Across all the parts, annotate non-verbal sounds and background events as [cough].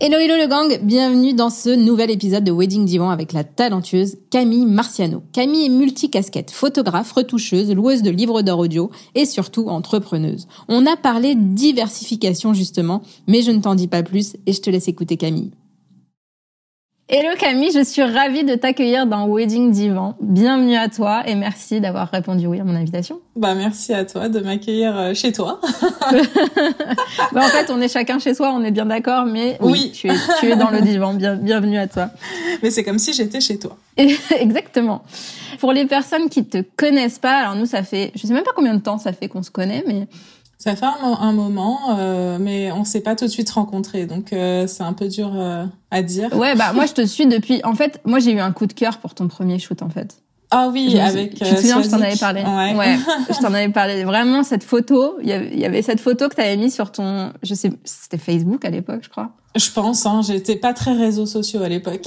Hello hello le gang, bienvenue dans ce nouvel épisode de Wedding Divan avec la talentueuse Camille Marciano. Camille est multicasquette, photographe, retoucheuse, loueuse de livres d'or audio et surtout entrepreneuse. On a parlé diversification justement, mais je ne t'en dis pas plus et je te laisse écouter Camille. Hello Camille, je suis ravie de t'accueillir dans Wedding Divan. Bienvenue à toi et merci d'avoir répondu oui à mon invitation. Bah merci à toi de m'accueillir euh, chez toi. [laughs] bah, en fait, on est chacun chez soi, on est bien d'accord, mais oui, Tu, es, tu, es, dans le divan. Bien, bienvenue à toi. Mais c'est comme si j'étais chez toi. [laughs] Exactement. Pour les personnes qui te connaissent pas, alors nous ça fait, je sais même pas combien de temps ça fait qu'on se connaît, mais ça fait un, moment, euh, mais on s'est pas tout de suite rencontrés, donc euh, c'est un peu dur euh, à dire. Ouais, bah moi je te suis depuis. En fait, moi j'ai eu un coup de cœur pour ton premier shoot en fait. Ah oui, avec. Tu te souviens, je t'en avais parlé. Ouais. ouais [laughs] je t'en avais parlé. Vraiment cette photo, il y avait cette photo que tu avais mise sur ton, je sais, c'était Facebook à l'époque, je crois. Je pense. Hein, j'étais pas très réseaux sociaux à l'époque.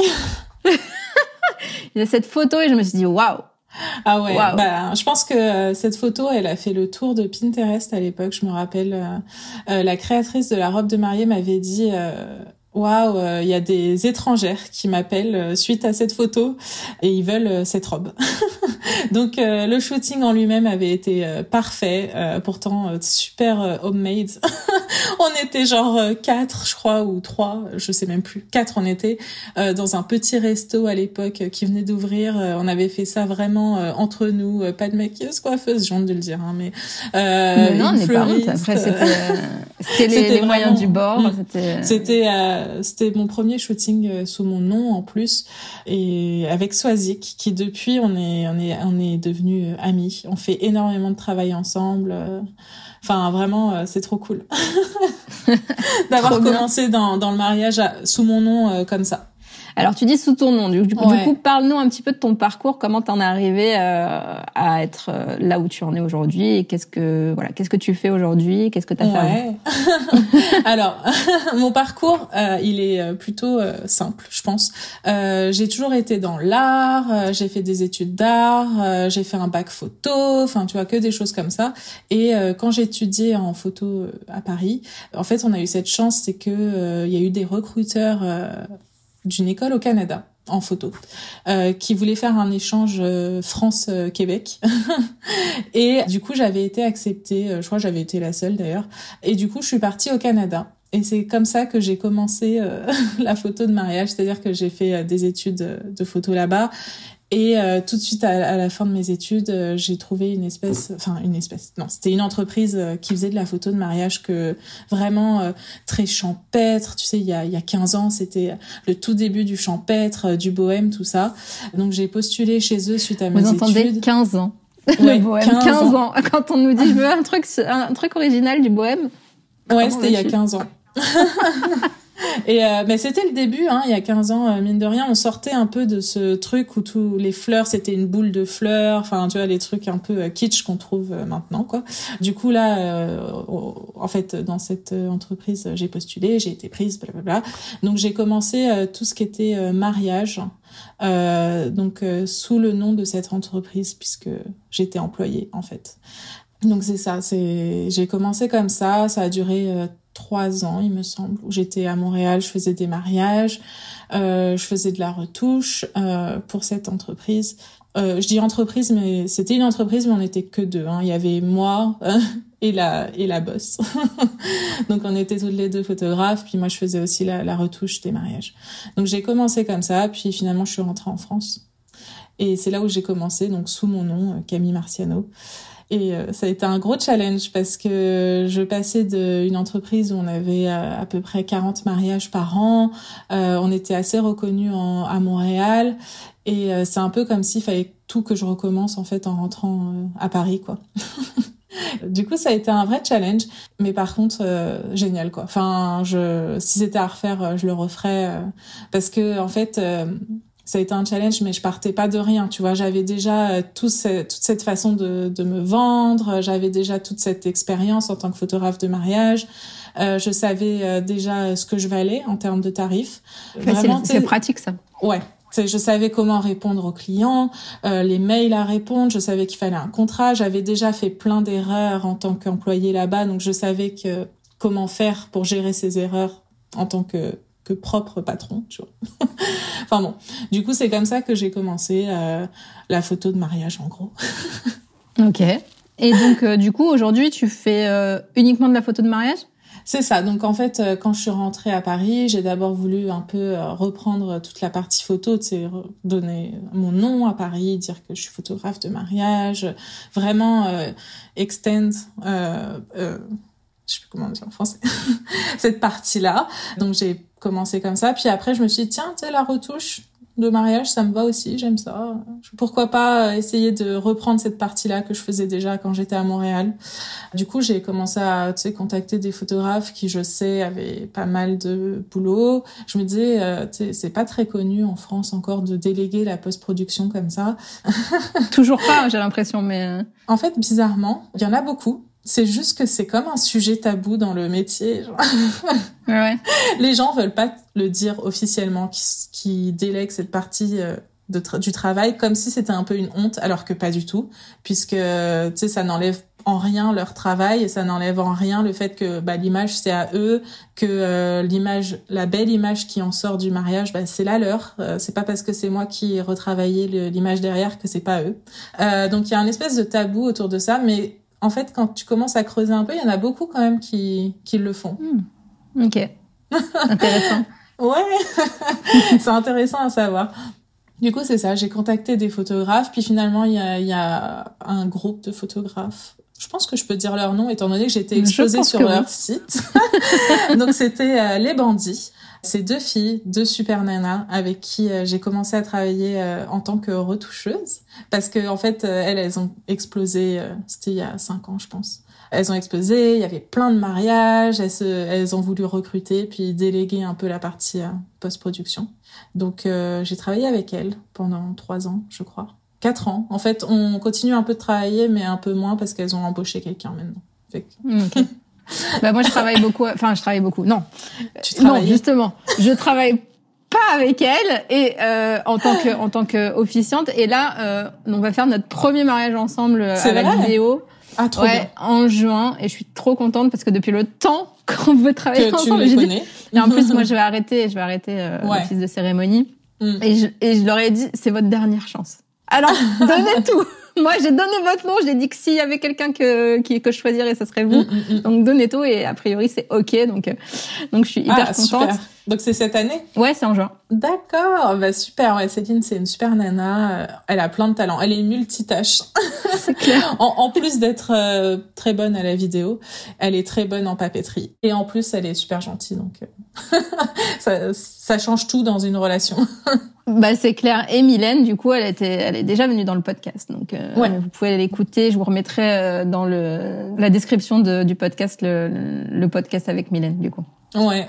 [laughs] il y a cette photo et je me suis dit waouh ah ouais, bah, je pense que euh, cette photo, elle a fait le tour de Pinterest à l'époque. Je me rappelle, euh, euh, la créatrice de la robe de mariée m'avait dit Waouh, il y a des étrangères qui m'appellent suite à cette photo et ils veulent cette robe. [laughs] Donc le shooting en lui-même avait été parfait, pourtant super homemade. [laughs] on était genre quatre, je crois, ou trois, je sais même plus. Quatre, on était dans un petit resto à l'époque qui venait d'ouvrir. on avait fait ça vraiment entre nous, pas de maquilleuse, coiffeuse, j'ai honte de le dire, hein, mais, mais non, on n'est pas honte. Après, [laughs] c'était les, les moyens du bord. Mm. C'était c'était mon premier shooting euh, sous mon nom en plus et avec Swazik qui depuis on est on est on est devenus euh, amis. On fait énormément de travail ensemble. Euh. Enfin vraiment c'est trop cool [laughs] d'avoir commencé dans dans le mariage sous mon nom comme ça. Alors tu dis sous ton nom. Du, coup, parle-nous un petit peu de ton parcours. Comment t'en es arrivé euh, à être euh, là où tu en es aujourd'hui et qu'est-ce que voilà, qu'est-ce que tu fais aujourd'hui? Qu'est-ce que t'as ouais. fait [laughs] Alors [laughs] mon parcours, euh, il est plutôt simple, je pense. j'ai toujours été dans l'art. j'ai fait des études d'art. j'ai fait un bac photo. Enfin, tu vois que des choses comme ça. Et quand j'étudiais en photo à Paris, en fait, on a eu cette chance, c'est que il y a eu des recruteurs d'une école au Canada en photo, euh, qui voulait faire un échange euh, France-Québec. [laughs] et du coup, j'avais été acceptée, euh, je crois que j'avais été la seule d'ailleurs. Et du coup, je suis partie au Canada. Et c'est comme ça que j'ai commencé [laughs] la photo de mariage, c'est-à-dire que j'ai fait des études de photo là-bas et euh, tout de suite à, la fin de mes études, euh, j'ai trouvé une espèce, enfin une espèce, non, c'était une entreprise euh, qui faisait de la photo de mariage que vraiment très champêtre. Tu sais, il y a, il y a 15 ans, c'était le tout début du champêtre, du bohème, tout ça. Donc j'ai postulé chez eux suite à mes études. Vous entendez 15 ans. le bohème, 15, ans. Quand on nous dit je veux un truc, un truc original du bohème. Ouais, c'était il y a 15 ans. [laughs] Et euh, mais c'était le début, hein, il y a 15 ans, euh, mine de rien, on sortait un peu de ce truc où tous les fleurs, c'était une boule de fleurs, enfin tu vois les trucs un peu euh, kitsch qu'on trouve maintenant quoi. Du coup là, en fait, dans cette entreprise, j'ai postulé, j'ai été prise, blablabla. Donc j'ai commencé tout ce qui était mariage, donc sous le nom de cette entreprise puisque j'étais employée en fait. Donc c'est ça, c'est j'ai commencé comme ça, ça a duré trois ans, il me semble, où j'étais à Montréal, je faisais des mariages, euh, je faisais de la retouche euh, pour cette entreprise. Euh, je dis entreprise, mais c'était une entreprise, mais on n'était que deux. Hein. Il y avait moi [laughs] et la et la boss. [laughs] Donc on était toutes les deux photographes, puis moi je faisais aussi la, la retouche des mariages. Donc j'ai commencé comme ça, puis finalement je suis rentrée en France. Et c'est là où j'ai commencé, donc sous mon nom, Camille Marciano. Et euh, ça a été un gros challenge parce que je passais d'une entreprise où on avait à, peu près 40 mariages par an. Euh, on était assez reconnus à Montréal. Et euh, c'est un peu comme s'il fallait tout que je recommence en fait en rentrant à Paris, quoi. [laughs] du coup, ça a été un vrai challenge, mais par contre génial quoi. Enfin, je si c'était à refaire, je le referais parce que en fait ça a été un challenge, mais je partais pas de rien. Tu vois, j'avais déjà euh, tout toute cette façon de, de me vendre, j'avais déjà toute cette expérience en tant que photographe de mariage. Euh, je savais euh, déjà ce que je valais en termes de tarifs. c'est pratique ça. Ouais, je savais comment répondre aux clients, euh, les mails à répondre, je savais qu'il fallait un contrat, j'avais déjà fait plein d'erreurs en tant qu'employé là-bas, donc je savais que comment faire pour gérer ces erreurs en tant que que propre patron, tu vois. [laughs] enfin bon, du coup, c'est comme ça que j'ai commencé euh, la photo de mariage, en gros. [laughs] ok. Et donc, euh, du coup, aujourd'hui, tu fais euh, uniquement de la photo de mariage? C'est ça. Donc en fait, quand je suis rentrée à Paris, j'ai d'abord voulu un peu reprendre toute la partie photo, tu sais, donner mon nom à Paris, dire que je suis photographe de mariage, vraiment extend je sais plus comment dire en français, [laughs] cette partie-là. Donc j'ai commencé comme ça. Puis après, je me suis dit, tiens, tu sais, la retouche de mariage, ça me va aussi, j'aime ça. Pourquoi pas essayer de reprendre cette partie-là que je faisais déjà quand j'étais à Montréal. Du coup, j'ai commencé à, tu sais, contacter des photographes qui, je sais, avaient pas mal de boulot. Je me disais, euh, tu sais, c'est pas très connu en France encore de déléguer la post-production comme ça. [laughs] Toujours pas, j'ai l'impression, mais... Euh. En fait, bizarrement, il y en a beaucoup. C'est juste que c'est comme un sujet tabou dans le métier. Genre. [laughs] Ouais. Les gens veulent pas le dire officiellement, qui, qui délèguent cette partie euh, de du travail comme si c'était un peu une honte, alors que pas du tout, puisque tu sais ça n'enlève en rien leur travail et ça n'enlève en rien le fait que bah, l'image c'est à eux, que euh, l'image, la belle image qui en sort du mariage, bah, c'est la leur. Euh, c'est pas parce que c'est moi qui ai retravaillé l'image derrière que c'est pas eux. Euh, donc il y a un espèce de tabou autour de ça, mais en fait, quand tu commences à creuser un peu, il y en a beaucoup quand même qui, qui le font. Hmm. Ok. Intéressant. [laughs] ouais, [laughs] c'est intéressant à savoir. Du coup, c'est ça. J'ai contacté des photographes, puis finalement, il y a, y a un groupe de photographes. Je pense que je peux dire leur nom, étant donné que j'étais exposée sur leur site. [laughs] Donc, c'était euh, Les Bandits. C'est deux filles, deux super nanas avec qui euh, j'ai commencé à travailler euh, en tant que retoucheuse parce que en fait euh, elles elles ont explosé c'était il y a cinq ans je pense. Elles ont explosé, il y avait plein de mariages, elles, se, elles ont voulu recruter puis déléguer un peu la partie post-production. Donc j'ai travaillé avec elles pendant trois ans, je crois. Quatre ans. En fait, on continue un peu de travailler, mais un peu moins parce qu'elles ont embauché quelqu'un maintenant. Fait [laughs] bah moi je travaille beaucoup enfin je travaille beaucoup non [laughs] non justement je travaille pas avec elle et euh, en tant que en tant que officiante. Et là euh, on va faire notre premier mariage ensemble euh, à la vidéo. Ah, trop ouais, en juin. Et je suis trop contente parce que depuis le temps [laughs] qu'on veut travailler que ensemble tu dit, et en plus moi [laughs] je vais arrêter je vais arrêter euh, l'office de cérémonie. Mm. et je et je leur ai dit c'est votre dernière chance alors [laughs] donnez tout moi, j'ai donné votre nom. J'ai dit que s'il y avait quelqu'un que, qui, que je choisirais, ce serait vous. Mm, mm, mm. Donc, donnez tout et a priori, c'est OK. Donc, euh, donc, je suis hyper ah, contente. Donc, c'est cette année? Ouais, c'est en juin. D'accord. Bah, super. Ouais, Céline, c'est une super nana. Euh, elle a plein de talents. Elle est multitâche. [laughs] C'est clair. [laughs] en, en, plus d'être euh, très bonne à la vidéo, elle est très bonne en papeterie. Et en plus, elle est super gentille. Donc, ça, ça change tout dans une relation. Bah c'est clair. Et Mylène, du coup, elle était, elle est déjà venue dans le podcast, donc euh, vous pouvez l'écouter. Je vous remettrai euh, dans le la description de, du podcast le, le podcast avec Mylène, du coup. Ouais.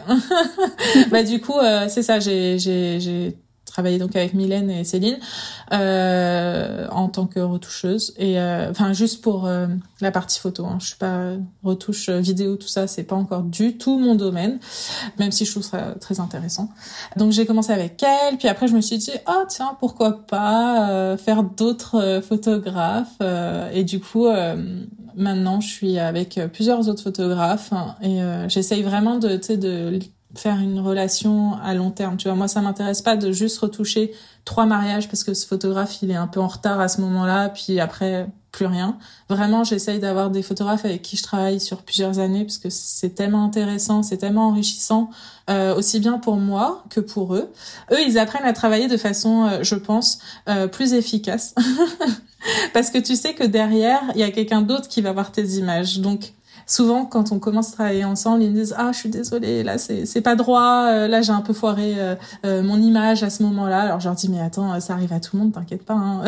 [laughs] bah du coup, euh, c'est ça. J'ai j'ai travaillé donc avec Mylène et Céline euh, en tant que retoucheuse. Et euh, enfin juste pour euh, la partie photo hein. je suis pas retouche vidéo tout ça c'est pas encore du tout mon domaine même si je trouve ça très intéressant. Donc j'ai commencé avec elle puis après je me suis dit oh tiens pourquoi pas euh, faire d'autres photographes et du coup maintenant je suis avec plusieurs autres photographes hein, et j'essaye vraiment de de faire une relation à long terme. Tu vois, moi, ça m'intéresse pas de juste retoucher trois mariages parce que ce photographe, il est un peu en retard à ce moment-là, puis après, plus rien. Vraiment, j'essaye d'avoir des photographes avec qui je travaille sur plusieurs années parce que c'est tellement intéressant, c'est tellement enrichissant, euh, aussi bien pour moi que pour eux. Eux, ils apprennent à travailler de façon, euh, je pense, euh, plus efficace. [laughs] parce que tu sais que derrière, il y a quelqu'un d'autre qui va voir tes images. Donc, souvent quand on commence à travailler ensemble, ils me disent ah je suis désolée là c'est pas droit, euh, là j'ai un peu foiré euh, euh, mon image à ce moment-là. Alors je leur dis mais attends ça arrive à tout le monde, t'inquiète pas. Hein.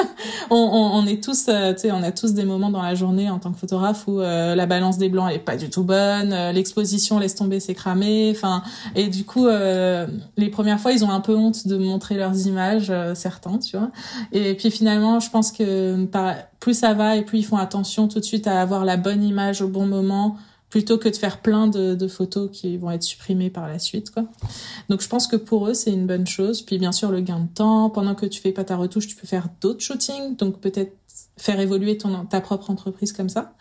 [laughs] on, on, on, est tous tu sais on a tous des moments dans la journée en tant que photographe où la balance des blancs elle est pas du tout bonne, l'exposition laisse tomber c'est cramé, enfin et du coup les premières fois ils ont un peu honte de montrer leurs images certains tu vois et puis finalement je pense que par plus ça va et plus ils font attention tout de suite à avoir la bonne image au bon moment plutôt que de faire plein de, de, photos qui vont être supprimées par la suite quoi. Donc je pense que pour eux c'est une bonne chose. Puis bien sûr le gain de temps, pendant que tu fais pas ta retouche, tu peux faire d'autres shootings, donc peut-être faire évoluer ton ta propre entreprise comme ça.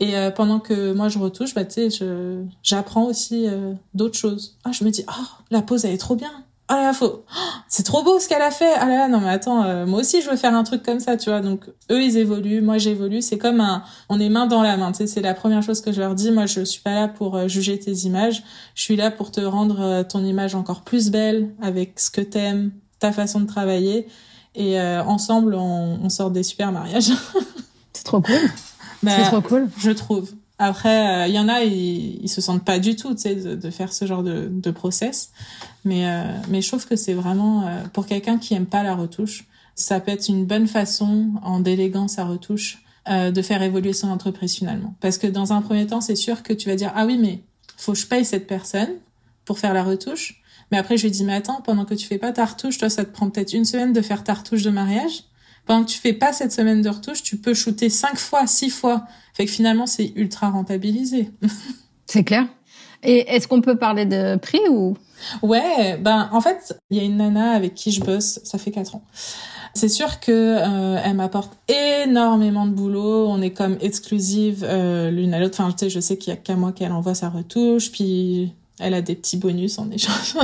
Et euh, pendant que moi je retouche, bah j'apprends aussi euh, d'autres choses. Ah, je me dis "Ah, oh, la pose elle est trop bien." Ah là, faut, c'est trop beau ce qu'elle a fait. Ah là, non mais attends, euh, moi aussi je veux faire un truc comme ça, tu vois. Donc eux ils évoluent, moi j'évolue. C'est comme un, on est main dans la main. Tu sais, c'est la première chose que je leur dis. Moi je suis pas là pour euh, juger tes images. Je suis là pour te rendre euh, ton image encore plus belle avec ce que t'aimes, ta façon de travailler. Et ensemble on, on, sort des super mariages. [laughs] c'est trop cool. Bah, c'est trop cool. Je trouve. Après, il y en a, ils, ils se sentent pas du tout, tu sais, de, de, faire ce genre de, de process. Mais, euh, mais je trouve que c'est vraiment, euh, pour quelqu'un qui aime pas la retouche, ça peut être une bonne façon, en déléguant sa retouche, euh, de faire évoluer son entreprise finalement. Parce que dans un premier temps, c'est sûr que tu vas dire, ah oui, mais faut que je paye cette personne pour faire la retouche. Mais après, je lui dis, mais attends, pendant que tu fais pas ta retouche, toi, ça te prend peut-être une semaine de faire ta retouche de mariage. Pendant que tu fais pas cette semaine de retouche, tu peux shooter cinq fois, six fois. Fait que finalement, c'est ultra rentabilisé. [laughs] c'est clair. Et est-ce qu'on peut parler de prix ou? Ouais, ben en fait, il y a une nana avec qui je bosse, ça fait quatre ans. C'est sûr que euh, elle m'apporte énormément de boulot. On est comme exclusive euh, l'une à l'autre. Enfin, tu sais, je sais qu'il y a qu'à moi qu'elle envoie sa retouche, puis elle a des petits bonus en échange.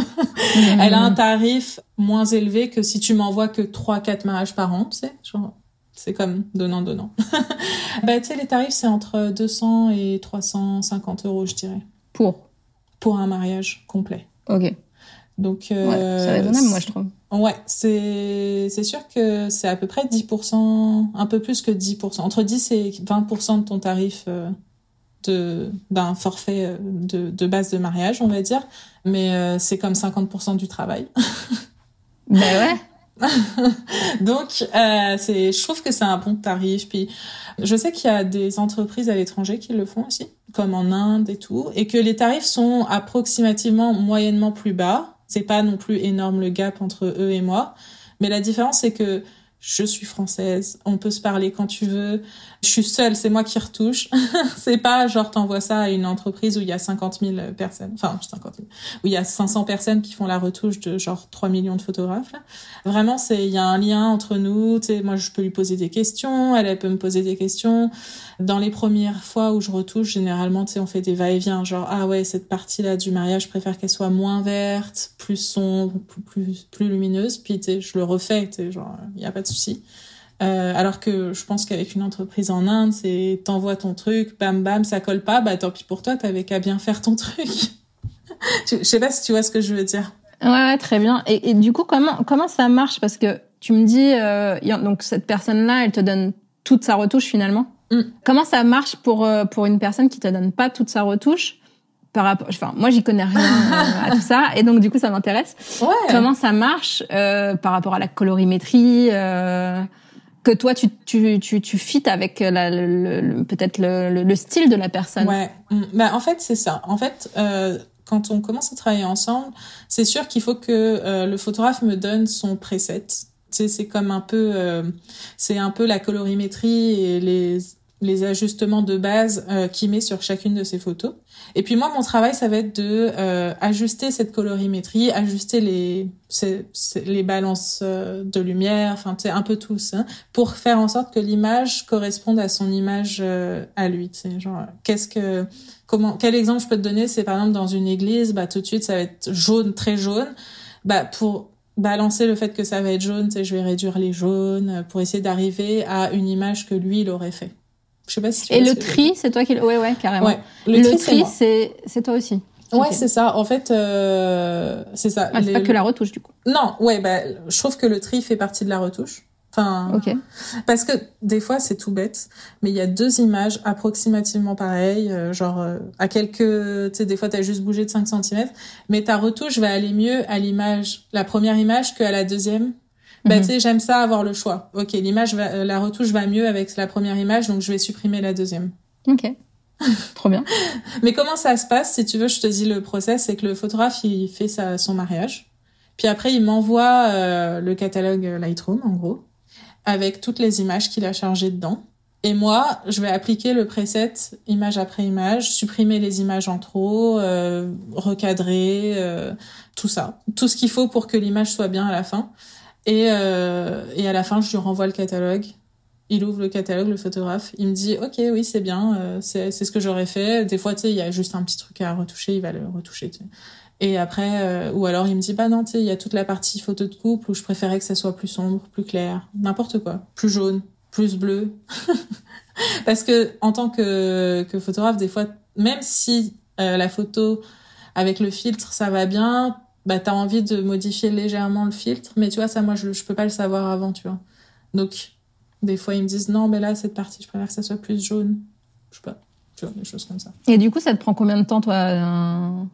Elle a un tarif moins élevé que si tu m'envoies que trois, quatre mariages par an, tu sais. Genre, c'est comme donnant donnant. [laughs] bah tu sais, les tarifs c'est entre 200 et 350 euros, je dirais. Pour Pour un mariage complet. Ok. Donc, euh, ouais, c'est raisonnable, moi, je trouve. Ouais, c'est, c'est sûr que c'est à peu près 10%, un peu plus que 10%, entre 10 et 20% de ton tarif euh, d'un forfait euh, de, de base de mariage, on va dire. Mais euh, c'est comme 50% du travail. [laughs] ben ouais. [laughs] Donc, euh, c'est, je trouve que c'est un bon tarif. Puis, je sais qu'il y a des entreprises à l'étranger qui le font aussi, comme en Inde et tout, et que les tarifs sont approximativement moyennement plus bas. C'est pas non plus énorme le gap entre eux et moi, mais la différence c'est que je suis française, on peut se parler quand tu veux, je suis seule, c'est moi qui retouche. [laughs] c'est pas genre t'envoies ça à une entreprise où il y a 50 000 personnes, enfin 50 000, où il y a 500 personnes qui font la retouche de genre 3 millions de photographes. Vraiment, c'est il y a un lien entre nous. Moi je peux lui poser des questions, elle, elle peut me poser des questions. Dans les premières fois où je retouche, généralement, tu sais, on fait des va-et-vient, genre ah ouais cette partie là du mariage, je préfère qu'elle soit moins verte, plus sombre, plus plus, plus lumineuse. Puis tu sais, je le refais, tu sais, genre il y a pas de souci. Euh, alors que je pense qu'avec une entreprise en Inde, c'est t'envoies ton truc, bam bam, ça colle pas, bah tant pis pour toi, t'avais qu'à bien faire ton [laughs] truc. je sais pas si tu vois ce que je veux dire. Ouais, ouais très bien. Et, et, du coup, comment comment ça marche? Parce que tu me dis, euh, donc cette personne-là, elle te donne toute sa retouche finalement? Mm. Comment ça marche pour euh, pour une personne qui te donne pas toute sa retouche par rapport, enfin, moi, j'y connais rien euh, à tout ça, et donc du coup, ça m'intéresse. Ouais. Comment ça marche euh, par rapport à la colorimétrie euh, que toi tu tu tu tu fites avec la, le, le, peut-être le, le, style de la personne. Ouais. Mm. Bah en fait c'est ça. En fait euh, quand on commence à travailler ensemble, c'est sûr qu'il faut que euh, le photographe me donne son preset. Sais c'est comme un peu euh, c'est un peu la colorimétrie et les les ajustements de base euh, qu'il met sur chacune de ses photos. Et puis moi, mon travail, ça va être de euh, ajuster cette colorimétrie, ajuster les les balances euh, de lumière, enfin, un peu tout ça, pour faire en sorte que l'image corresponde à son image à lui. Tu genre, qu'est-ce que, comment, quel exemple je peux te donner? C'est par exemple dans une église, bah tout de suite, ça va être jaune, très jaune. Bah pour balancer le fait que ça va être jaune, sais, je vais réduire les jaunes pour essayer d'arriver à une image que lui, il aurait fait. Je sais pas si tu Et le tri, c'est toi qui le... Ouais, ouais, carrément. Ouais. Le, tri, c'est toi aussi. Ouais, c'est ça. En fait, euh, c'est ça. Ah, c'est pas que la retouche, du coup. Non, ouais, bah, je trouve que le tri fait partie de la retouche. Enfin, ok. Parce que des fois, c'est tout bête, mais il y a deux images approximativement pareilles, euh, genre euh, à quelques, tu sais, des fois, t'as juste bougé de 5 cm, mais ta retouche va aller mieux à l'image, la première image qu'à la deuxième bah, tu sais, j'aime ça avoir le choix. Ok, l'image va, euh, la retouche va mieux avec la première image, donc je vais supprimer la deuxième. Ok. [laughs] Trop bien. Mais comment ça se passe Si tu veux, je te dis le process, c'est que le photographe, il fait sa, son mariage. Puis après, il m'envoie euh, le catalogue Lightroom, en gros, avec toutes les images qu'il a chargées dedans. Et moi, je vais appliquer le preset image après image, supprimer les images en trop, euh, recadrer, euh, tout ça. Tout ce qu'il faut pour que l'image soit bien à la fin. Et, euh, et à la fin, je lui renvoie le catalogue. Il ouvre le catalogue, le photographe. Il me dit, OK, oui, c'est bien, euh, c'est ce que j'aurais fait. Des fois, il y a juste un petit truc à retoucher, il va le retoucher. Et après, euh, ou alors il me dit, bah non, tu il y a toute la partie photo de couple où je préférais que ça soit plus sombre, plus clair, n'importe quoi, plus jaune, plus bleu. [laughs] Parce que en tant que, que photographe, des fois, même si euh, la photo avec le filtre, ça va bien, bah t'as envie de modifier légèrement le filtre, mais tu vois ça moi je je peux pas le savoir avant, tu vois. Donc des fois ils me disent non mais là cette partie je préfère que ça soit plus jaune, je sais pas, tu vois des choses comme ça. Et du coup ça te prend combien de temps toi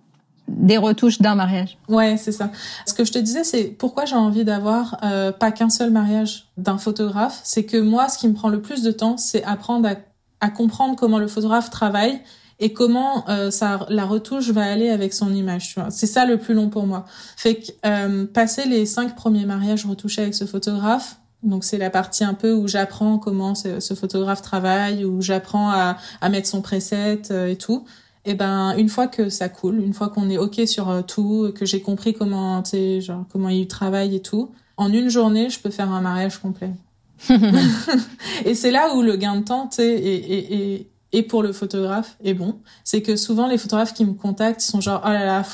des retouches d'un mariage? Ouais c'est ça. Ce que je te disais c'est pourquoi j'ai envie d'avoir euh, pas qu'un seul mariage d'un photographe, c'est que moi ce qui me prend le plus de temps c'est apprendre à, à comprendre comment le photographe travaille et comment euh, ça, la retouche va aller avec son image. Tu vois. C'est ça le plus long pour moi. Fait que euh, passer les cinq premiers mariages retouchés avec ce photographe, donc c'est la partie un peu où j'apprends comment ce, ce, photographe travaille, où j'apprends à, à, mettre son preset euh, et tout. Et ben une fois que ça coule, une fois qu'on est ok sur tout, que j'ai compris comment, tu sais, genre comment il travaille et tout, en une journée je peux faire un mariage complet. [laughs] [laughs] et c'est là où le gain de temps, tu sais, et, et, pour le photographe est bon. C'est que souvent les photographes qui me contactent, sont genre oh là là,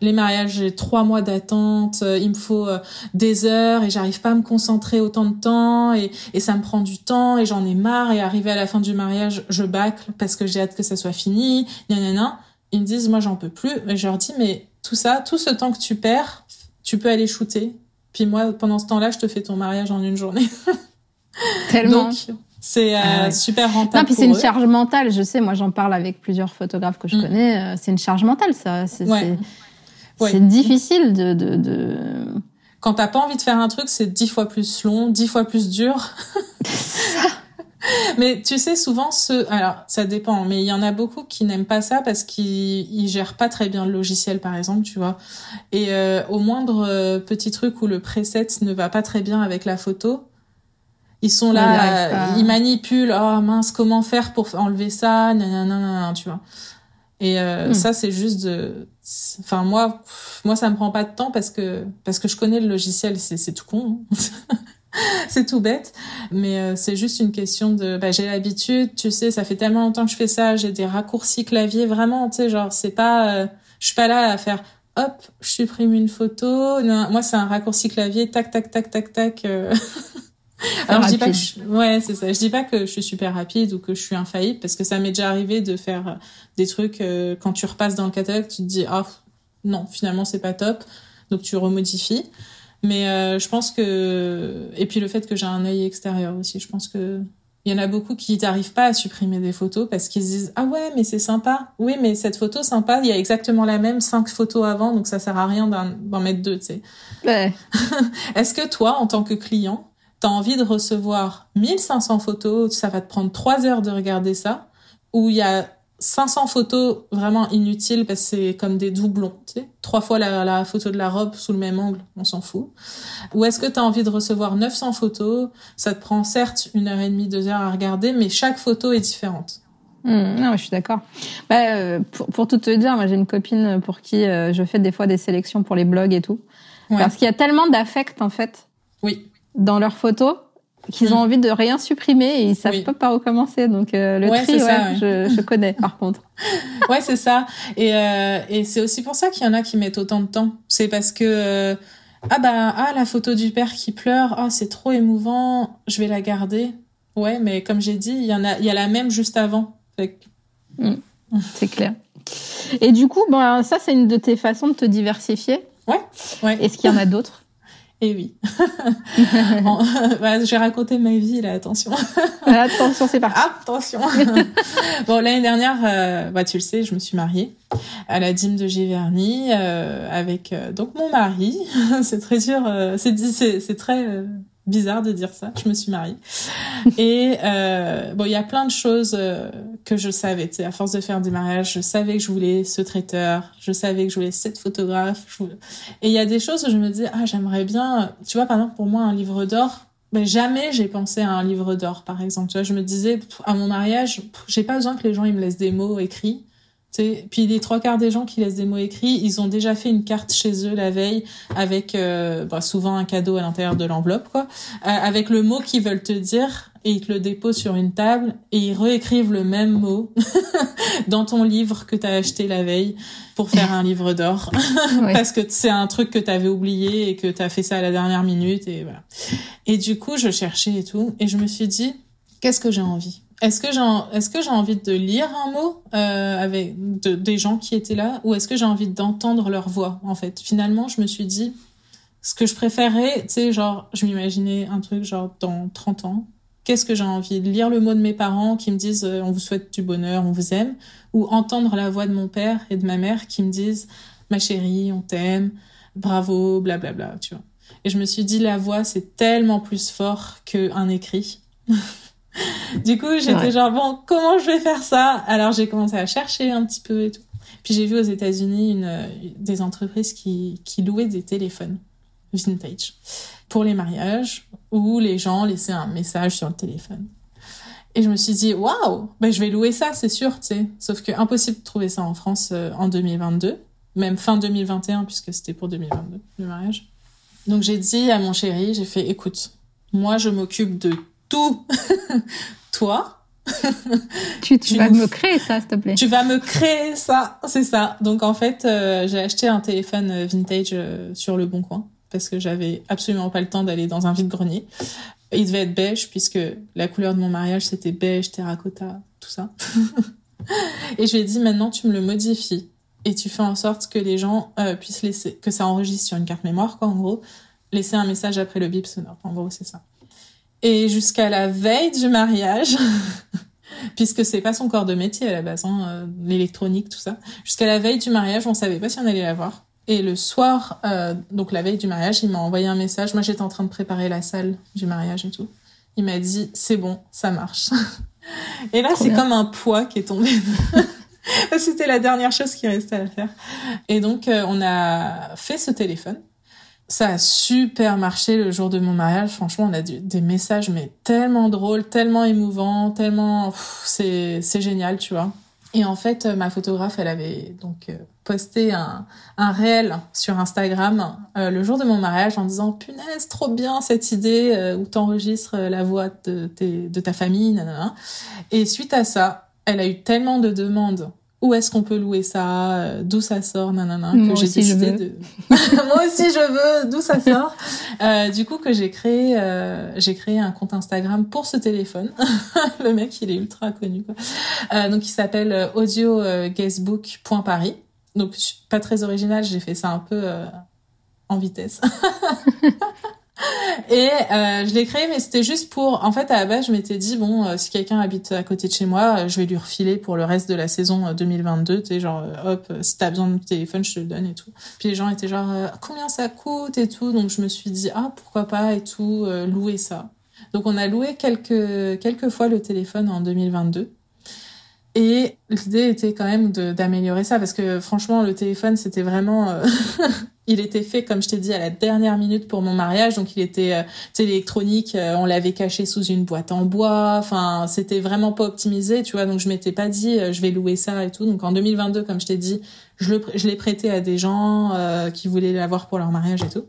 les mariages j'ai trois mois d'attente, euh, il me faut euh, des heures et j'arrive pas à me concentrer autant de temps et, et ça me prend du temps et j'en ai marre et arrivé à la fin du mariage je bâcle parce que j'ai hâte que ça soit fini. Gna, Ils me disent moi j'en peux plus. Et je leur dis mais tout ça, tout ce temps que tu perds, tu peux aller shooter. Puis moi pendant ce temps-là je te fais ton mariage en une journée. [laughs] Tellement. Donc, c'est euh, ah super rentable. Non, puis c'est une charge mentale. Je sais, moi j'en parle avec plusieurs photographes que je mm. connais. Euh, c'est une charge mentale, ça. C'est difficile de, de, de... Quand t'as pas envie de faire un truc, c'est dix fois plus long, dix fois plus dur. [laughs] mais tu sais, souvent, ce, alors ça dépend, mais il y en a beaucoup qui n'aiment pas ça parce qu'ils gèrent pas très bien le logiciel, par exemple, tu vois. Et euh, au moindre petit truc où le preset ne va pas très bien avec la photo, ils sont là, ils manipulent. Oh mince, comment faire pour enlever ça Nanana, tu vois. Et euh, hmm. ça, c'est juste de. Enfin moi, moi ça me prend pas de temps parce que parce que je connais le logiciel. C'est c'est tout con. Hein. [laughs] c'est tout bête, mais euh, c'est juste une question de. Bah, j'ai l'habitude, tu sais, ça fait tellement longtemps que je fais ça. J'ai des raccourcis clavier, vraiment, tu sais, genre c'est pas. Euh, je suis pas là à faire. Hop, je supprime une photo. Non, moi, c'est un raccourci clavier, tac, tac, tac, tac, tac. [laughs] Alors je dis pas que je... ouais c'est ça. Je dis pas que je suis super rapide ou que je suis infaillible parce que ça m'est déjà arrivé de faire euh, des trucs euh, quand tu repasses dans le catalogue tu te dis ah non finalement c'est pas top donc tu remodifies. Mais euh, je pense que et puis le fait que j'ai un œil extérieur aussi, je pense que il y en a beaucoup qui n'arrivent pas à supprimer des photos parce qu'ils se disent ah ouais mais c'est sympa oui mais cette photo sympa il y a exactement la même cinq photos avant donc ça sert à rien d'en mettre deux tu sais ouais. [laughs] est-ce que toi en tant que client t'as envie de recevoir 1500 photos, ça va te prendre trois heures de regarder ça, ou il y a 500 photos vraiment inutiles parce que c'est comme des doublons, tu sais. Trois fois la, la, photo de la robe sous le même angle, on s'en fout. Ou est-ce que tu as envie de recevoir 900 photos Ça te prend certes une heure et demie, deux heures à regarder, mais chaque photo est différente. Mmh, non, je suis d'accord. Bah, euh, pour, pour, tout te dire, moi j'ai une copine pour qui euh, je fais des fois des sélections pour les blogs et tout. Ouais. Parce qu'il y a tellement d'affect en fait. Oui. Dans leurs photos qu'ils ont mm. envie de rien supprimer et ils savent oui. pas par où commencer. Donc euh, le ouais, tri, ouais, ça, je, je, connais par contre. [laughs] ouais, c'est ça. Et, euh, et c'est aussi pour ça qu'il y en a qui mettent autant de temps. C'est parce que euh, ah bah ah la photo du père qui pleure, ah c'est trop émouvant, je vais la garder. Ouais, mais comme j'ai dit, il y en a, il y a la même juste avant. Fait que... mm. C'est clair. Et du coup, bon, ça c'est une de tes façons de te diversifier. Ouais. ouais. Est-ce qu'il y en a d'autres? Et oui. [laughs] bah, je vais raconter ma vie là, attention. attention, c'est parti. Attention. [laughs] bon, l'année dernière, euh, bah, tu le sais, je me suis mariée à la dîme de Giverny euh, avec euh, donc mon mari. [laughs] c'est très dur, euh, c'est c'est très euh, bizarre de dire ça. Je me suis mariée. Et euh, bon, il y a plein de choses euh, que je savais. Tu sais, à force de faire des mariages, je savais que je voulais ce traiteur, je savais que je voulais cette photographe. Et il y a des choses où je me dis ah j'aimerais bien. Tu vois, par exemple pour moi un livre d'or. Ben, jamais j'ai pensé à un livre d'or, par exemple. Tu vois, je me disais à mon mariage, j'ai pas besoin que les gens ils me laissent des mots écrits. T'sais, puis les trois quarts des gens qui laissent des mots écrits, ils ont déjà fait une carte chez eux la veille avec euh, bah, souvent un cadeau à l'intérieur de l'enveloppe, quoi, euh, avec le mot qu'ils veulent te dire et ils te le déposent sur une table et ils réécrivent le même mot [laughs] dans ton livre que t'as acheté la veille pour faire un livre d'or [laughs] ouais. parce que c'est un truc que t'avais oublié et que t'as fait ça à la dernière minute et voilà. Et du coup, je cherchais et tout et je me suis dit qu'est-ce que j'ai envie? Est-ce que j'ai est-ce que j'ai envie de lire un mot euh, avec de, des gens qui étaient là ou est-ce que j'ai envie d'entendre leur voix en fait? Finalement je me suis dit ce que je préférais tu sais genre je m'imaginais un truc genre dans 30 ans qu'est-ce que j'ai envie de lire le mot de mes parents qui me disent euh, on vous souhaite du bonheur on vous aime. Ou entendre la voix de mon père et de ma mère qui me disent ma chérie on t'aime bravo blablabla bla, bla, tu vois. Et je me suis dit la voix c'est tellement plus fort qu'un écrit. [laughs] Du coup, j'étais genre bon, comment je vais faire ça? Alors j'ai commencé à chercher un petit peu et tout. Puis j'ai vu aux États-Unis une, des entreprises qui, qui louaient des téléphones vintage pour les mariages où les gens laissaient un message sur le téléphone. Et je me suis dit waouh, ben je vais louer ça, c'est sûr, tu sais. Sauf que impossible de trouver ça en France euh, en 2022, même fin 2021 puisque c'était pour 2022 le mariage. Donc j'ai dit à mon chéri, j'ai fait écoute, moi je m'occupe de tout. [laughs] Toi, [laughs] tu, tu, tu, vas me créer ça, s'il te plaît. Tu vas me créer ça, c'est ça. Donc en fait, euh, j'ai acheté un téléphone vintage euh, sur le Bon Coin parce que j'avais absolument pas le temps d'aller dans un vide-grenier. Il devait être beige puisque la couleur de mon mariage c'était beige, terracotta, tout ça. [laughs] et je lui ai dit maintenant tu me le modifies et tu fais en sorte que les gens euh, puissent laisser, que ça enregistre sur une carte mémoire quoi en gros, laisser un message après le bip sonore. En gros c'est ça. Et jusqu'à la veille du mariage, [laughs] puisque c'est pas son corps de métier à la base, hein, euh, l'électronique, tout ça. Jusqu'à la veille du mariage, on savait pas si on allait la voir. Et le soir, euh, donc la veille du mariage, il m'a envoyé un message. Moi, j'étais en train de préparer la salle du mariage et tout. Il m'a dit, c'est bon, ça marche. [laughs] et là, c'est comme un poids qui est tombé. [laughs] C'était la dernière chose qui restait à faire. Et donc, euh, on a fait ce téléphone ça a super marché le jour de mon mariage. Franchement, on a des messages mais tellement drôles, tellement émouvants, tellement c'est c'est génial, tu vois. Et en fait, ma photographe, elle avait donc euh, posté un réel sur Instagram euh, le jour de mon mariage en disant punaise, trop bien cette idée euh, où t'enregistres la voix de ta famille. Et suite à ça, elle a eu tellement de demandes où est-ce qu'on peut louer ça, euh, d'où ça sort, nanana, Moi que j'ai décidé de. [laughs] Moi aussi je veux, d'où ça sort? euh, du coup que j'ai créé, euh, j'ai créé un compte Instagram pour ce téléphone. [laughs] le mec il est ultra connu. Quoi. Euh, donc il s'appelle audioguestbook.paris. Donc pas très original, j'ai fait ça un peu en vitesse. [laughs] [laughs] Et euh, je l'ai créé, mais c'était juste pour. En fait, à la base, je m'étais dit bon, euh, si quelqu'un habite à côté de chez moi, euh, je vais lui refiler pour le reste de la saison 2022. Euh, tu sais, genre, euh, hop, si t'as besoin de téléphone, je te le donne et tout. Puis les gens étaient genre, combien ça coûte et tout? Donc je me suis dit ah pourquoi pas? et tout, louer ça. Donc on a loué quelques quelques fois le téléphone en 2022. Et l'idée était quand même d'améliorer ça parce que franchement, le téléphone, c'était vraiment... Euh, [laughs] il était fait, comme je t'ai dit, à la dernière minute pour mon mariage. Donc, il était euh, électronique. Euh, on l'avait caché sous une boîte en bois. Enfin, c'était vraiment pas optimisé, tu vois. Donc, je m'étais pas dit, je vais louer ça et tout. Donc, en 2022, comme je t'ai dit, je, l'ai prêté à des gens qui voulaient l'avoir pour leur mariage et tout.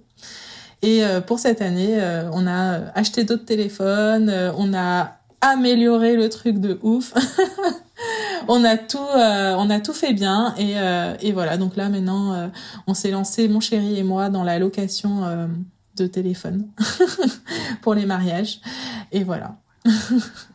Et pour cette année, on a acheté d'autres téléphones. on a amélioré le truc de ouf. [laughs] [laughs] on a tout, euh, on a tout fait bien et, euh, et voilà. Donc là maintenant, euh, on s'est lancé, mon chéri et moi, dans la location de téléphone [laughs] pour les mariages et voilà. [laughs]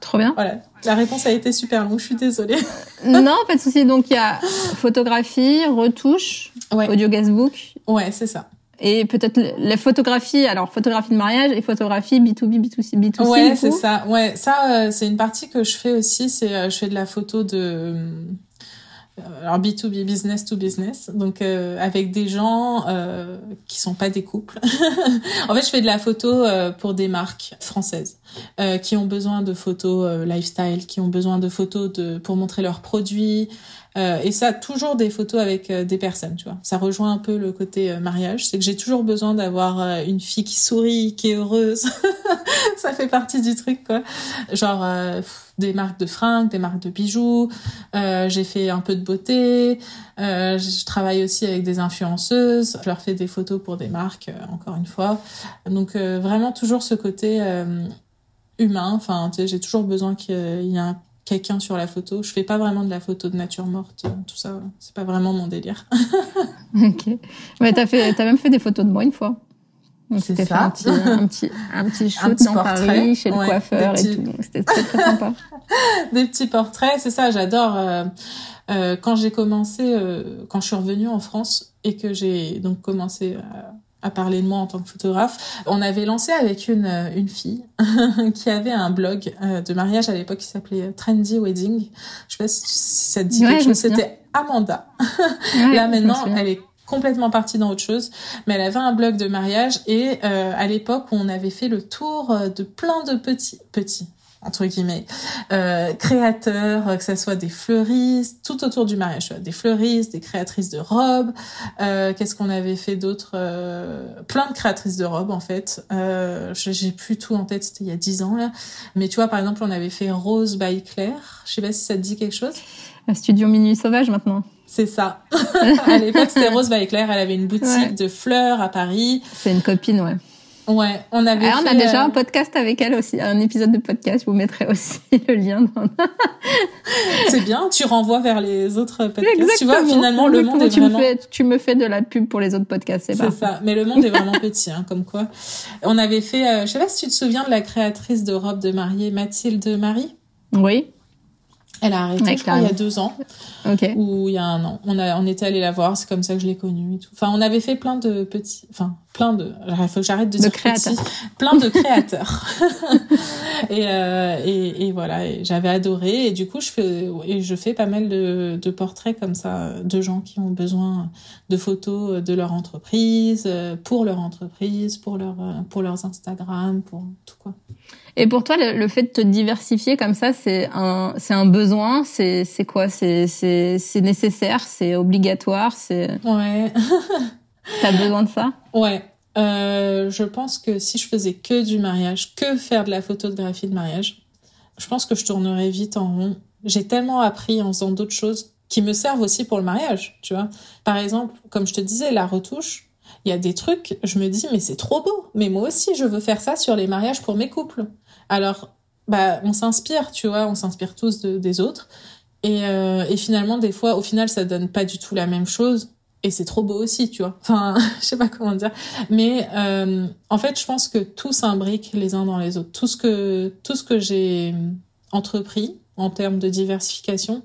Trop bien. Voilà. La réponse a été super longue. Je suis désolée. non, pas de souci. Donc il y a photographie, retouche, audio guestbook. Ouais, c'est ça. Et peut-être les photographies, alors photographie de mariage et photographie B2B, B2C, B2C. Ouais, c'est ça. Ouais, ça, euh, c'est une partie que je fais aussi. C'est, euh, je fais de la photo de, euh, alors B2B, business to business, donc avec des gens euh, qui sont pas des couples. [laughs] en fait, je fais de la photo pour des marques françaises qui ont besoin de photos lifestyle, qui ont besoin de photos de pour montrer leurs produits, euh, et ça, toujours des photos avec euh, des personnes, tu vois. Ça rejoint un peu le côté euh, mariage. C'est que j'ai toujours besoin d'avoir une fille qui sourit, qui est heureuse. [laughs] ça fait partie du truc, quoi. Genre des marques de fringues, des marques de bijoux. j'ai fait un peu de beauté. je travaille aussi avec des influenceuses. Je leur fais des photos pour des marques, encore une fois. Donc vraiment toujours ce côté humain. Enfin, tu sais, j'ai toujours besoin qu'il y ait un quelqu'un sur la photo. Je fais pas vraiment de la photo de nature morte, euh, tout ça. C'est pas vraiment mon délire. [laughs] ok. Mais t'as fait, t'as même fait des photos de moi une fois. C'était fait un petit, un petit, [laughs] un petit shoot dans Paris, chez le coiffeur et tout. C'était très, très sympa. [laughs] des petits portraits, c'est ça, j'adore. Euh, euh, quand j'ai commencé, euh, quand je suis revenue en France et que j'ai donc commencé à à parler de moi en tant que photographe. On avait lancé avec une, euh, une fille [laughs] qui avait un blog euh, de mariage à l'époque qui s'appelait euh, Trendy Wedding. Je sais pas si, ça te dit quelque chose. C'était Amanda. [laughs] Là maintenant, elle est complètement partie dans autre chose, mais elle avait un blog de mariage et à l'époque on avait fait le tour de plein de petits petits entre guillemets, euh, créateurs, euh, que ce soit des fleuristes, tout autour du mariage, des fleuristes, des créatrices de robes. Euh, Qu'est-ce qu'on avait fait d'autre euh, Plein de créatrices de robes en fait. Euh, J'ai plus tout en tête, c'était il y a dix ans là. Mais tu vois, par exemple, on avait fait Rose by Claire. Je sais pas si ça te dit quelque chose. Un studio Minuit Sauvage maintenant. C'est ça. [laughs] à l'époque, c'était Rose by Claire. Elle avait une boutique de fleurs à Paris. C'est une copine, ouais. Ouais, on avait. on a déjà euh, un podcast avec elle aussi, un épisode de podcast. Je vous mettrai aussi [laughs] le lien. Dans... [laughs] c'est bien. Tu renvoies vers les autres podcasts. Tu vois, finalement, le monde est tu vraiment. Me fais, tu me fais de la pub pour les autres podcasts, c'est C'est ça. Mais le monde est vraiment petit, hein, comme quoi. On avait fait. Euh, je sais pas si tu te souviens de la créatrice de robe de mariée, Mathilde Marie? Oui. Elle a arrêté, je crois, il y a deux ans. Ok. Ou il y a un an. On a, on était allé la voir, c'est comme ça que je l'ai connue et tout. Enfin, on avait fait plein de petits, enfin, plein de, il faut que j'arrête de, dire petits, plein de créateurs. [laughs] et, euh, et, et, voilà, j'avais adoré. Et du coup, je fais, et je fais pas mal de, de portraits comme ça, de gens qui ont besoin de photos de leur entreprise, pour leur entreprise, pour leur, pour leurs Instagram, pour tout quoi. Et pour toi, le, fait de te diversifier comme ça, c'est un, c'est un besoin, c'est, c'est quoi, c'est, c'est, c'est nécessaire, c'est obligatoire, c'est. Ouais. [laughs] T'as besoin de ça? Ouais. Euh, je pense que si je faisais que du mariage, que faire de la photographie de mariage, je pense que je tournerais vite en rond. J'ai tellement appris en faisant d'autres choses qui me servent aussi pour le mariage, tu vois. Par exemple, comme je te disais, la retouche, il y a des trucs, je me dis mais c'est trop beau, mais moi aussi je veux faire ça sur les mariages pour mes couples. Alors, bah, on s'inspire, tu vois, on s'inspire tous des autres. Et, euh, et finalement, des fois, au final, ça donne pas du tout la même chose. Et c'est trop beau aussi, tu vois. [laughs] Enfin, je sais pas comment dire. Mais euh, en fait, je pense que tout s'imbrique les uns dans les autres. Tout ce que, tout ce que j'ai entrepris en termes de diversification,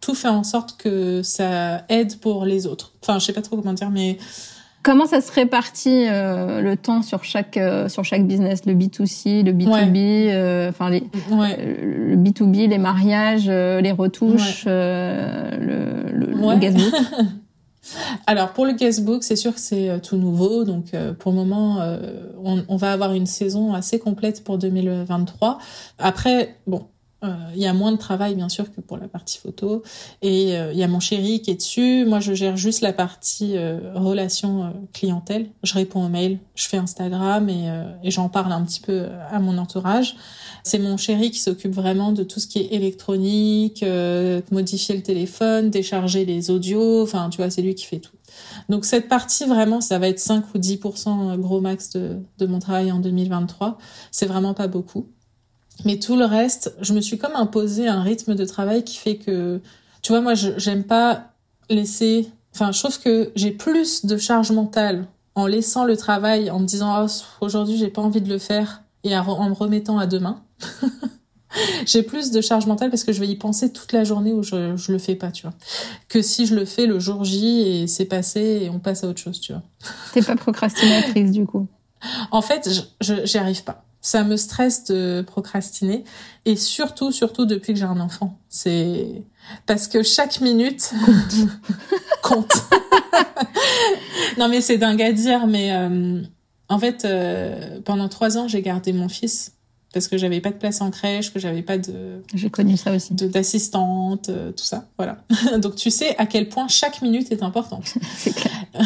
tout fait en sorte que ça aide pour les autres. Enfin, je sais pas trop comment dire, mais Comment ça se répartit euh, le temps sur chaque euh, sur chaque business, le B2C, le B2B, euh, enfin les le B2B, les mariages, les retouches, le, le, le guestbook? [laughs] Alors pour le guestbook, c'est sûr que c'est tout nouveau, donc pour le moment, on, on, va avoir une saison assez complète pour 2023. Après, bon, il y a moins de travail bien sûr que pour la partie photo. Et il y a mon chéri qui est dessus. Moi je gère juste la partie relation clientèle. Je réponds aux mails je fais Instagram et, j'en parle un petit peu à mon entourage. C'est mon chéri qui s'occupe vraiment de tout ce qui est électronique modifier le téléphone décharger les audios. Enfin tu vois c'est lui qui fait tout. Donc cette partie vraiment, ça va être 5 ou 10% gros max de, de mon travail en 2023. C'est vraiment pas beaucoup. Mais tout le reste, je me suis comme imposé un rythme de travail qui fait que, tu vois, moi, j'aime pas laisser. Enfin, je trouve que j'ai plus de charge mentale en laissant le travail, en me disant oh, aujourd'hui j'ai pas envie de le faire et en me remettant à demain. [laughs] j'ai plus de charge mentale parce que je vais y penser toute la journée où je, je le fais pas, tu vois. Que si je le fais le jour J et c'est passé et on passe à autre chose, tu vois. T'es pas procrastinatrice du coup? En fait, j'y arrive pas. Ça me stresse de procrastiner et surtout, surtout depuis que j'ai un enfant. C'est parce que chaque minute compte. [laughs] [laughs] non mais c'est dingue à dire, mais euh, en fait, euh, pendant trois ans, j'ai gardé mon fils parce que j'avais pas de place en crèche, que j'avais pas de j'ai connu ça aussi d'assistante, euh, tout ça, voilà. [laughs] Donc tu sais à quel point chaque minute est importante. [laughs] C'est clair. [laughs]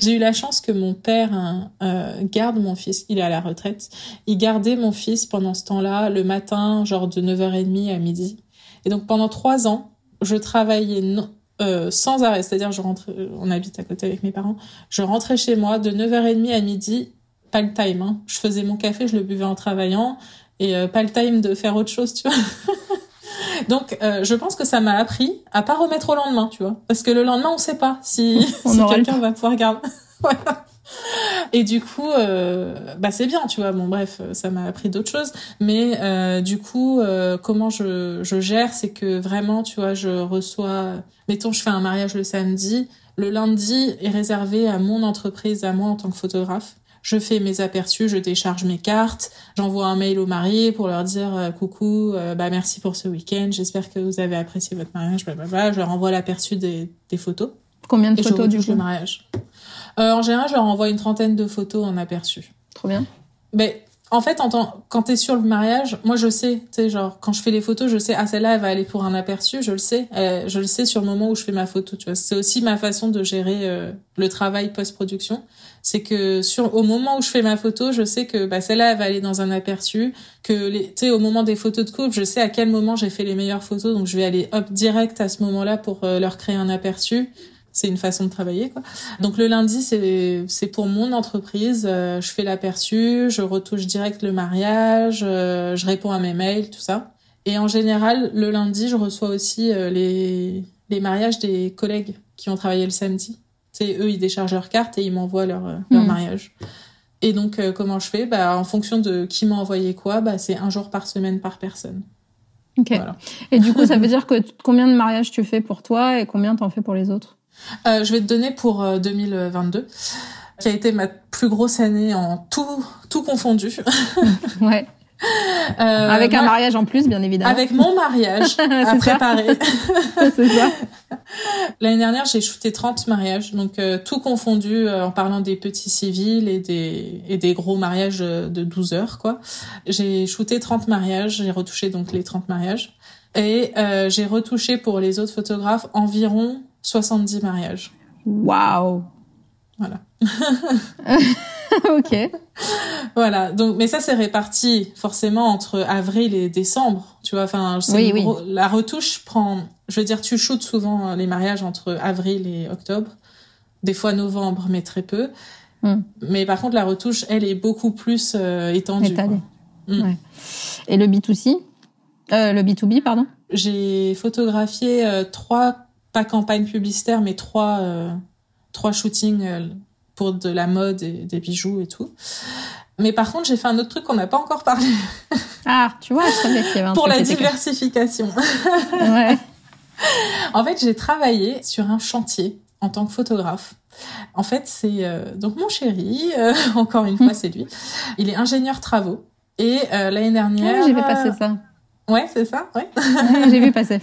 j'ai eu la chance que mon père hein, euh, garde mon fils, il est à la retraite, il gardait mon fils pendant ce temps-là le matin, genre de 9h30 à midi. Et donc pendant trois ans, je travaillais euh, sans arrêt, c'est-à-dire je rentrais, on habite à côté avec mes parents, je rentrais chez moi de 9h30 à midi pas le time. Hein. Je faisais mon café, je le buvais en travaillant et euh, pas le time de faire autre chose, tu vois. [laughs] Donc, euh, je pense que ça m'a appris à pas remettre au lendemain, tu vois, parce que le lendemain, on sait pas si, [laughs] si quelqu'un va pouvoir garder. [laughs] voilà. Et du coup, euh, bah c'est bien, tu vois. Bon, bref, ça m'a appris d'autres choses, mais euh, du coup, euh, comment je, je gère, c'est que vraiment, tu vois, je reçois. Mettons, je fais un mariage le samedi. Le lundi est réservé à mon entreprise, à moi en tant que photographe je fais mes aperçus, je décharge mes cartes, j'envoie un mail aux mariés pour leur dire euh, coucou, euh, bah merci pour ce week-end, j'espère que vous avez apprécié votre mariage, blablabla. Je leur envoie l'aperçu des, des photos. Combien de photos du coup le mariage euh, En général, je leur envoie une trentaine de photos en aperçu. Trop bien. Mais en fait, en tant, quand t'es sur le mariage, moi je sais, tu sais, genre quand je fais les photos, je sais, ah celle-là elle va aller pour un aperçu, je le sais, euh, je le sais sur le moment où je fais ma photo, tu vois. C'est aussi ma façon de gérer euh, le travail post-production, c'est que sur au moment où je fais ma photo, je sais que bah celle-là elle va aller dans un aperçu, que tu sais, au moment des photos de couple, je sais à quel moment j'ai fait les meilleures photos, donc je vais aller hop direct à ce moment-là pour euh, leur créer un aperçu c'est une façon de travailler quoi. Donc le lundi c'est c'est pour mon entreprise, euh, je fais l'aperçu, je retouche direct le mariage, euh, je réponds à mes mails, tout ça. Et en général, le lundi, je reçois aussi les les mariages des collègues qui ont travaillé le samedi. C'est eux ils déchargent leur carte et ils m'envoient leur leur hmm. mariage. Et donc comment je fais? Bah en fonction de qui m'a envoyé quoi, bah c'est un jour par semaine par personne. Ok. Voilà. Et du coup, ça veut dire que combien de mariages tu fais pour toi et combien t'en fais pour les autres? Euh, je vais te donner pour 2022 euh, qui a été ma plus grosse année en tout tout confondu. ouais. [laughs] [laughs] Euh, avec un mariage en plus, bien évidemment. Avec mon mariage [laughs] à préparer. [laughs] C'est ça. L'année dernière, j'ai shooté 30 mariages, donc euh, tout confondu en parlant des petits civils et des et des gros mariages de 12 heures quoi. J'ai shooté 30 mariages, j'ai retouché donc les 30 mariages et j'ai retouché pour les autres photographes environ 70 mariages. Waouh Voilà. [laughs] ok. Voilà. Donc, mais ça c'est réparti forcément entre avril et décembre. Tu vois, enfin, oui, oui. la retouche prend. Je veux dire, tu shootes souvent les mariages entre avril et octobre, des fois novembre, mais très peu. Hmm. Mais par contre, la retouche, elle est beaucoup plus euh, étendue. Étalée. Hmm. Ouais. Et le B2C, euh, le B2B, pardon? J'ai photographié euh, trois pas campagne publicitaire, mais trois, euh, trois shootings euh, pour de la mode et des bijoux et tout. Mais par contre, j'ai fait un autre truc qu'on n'a pas encore parlé. [laughs] Ah, tu vois, je savais qu'il y avait un Pour la diversification. [laughs] ouais. En fait, j'ai travaillé sur un chantier en tant que photographe. En fait, c'est euh, donc mon chéri, [laughs] encore une fois, c'est lui. Il est ingénieur travaux. Et l'année dernière... j'ai vu passer ça. Ouais, c'est ça, ouais. j'ai vu passer.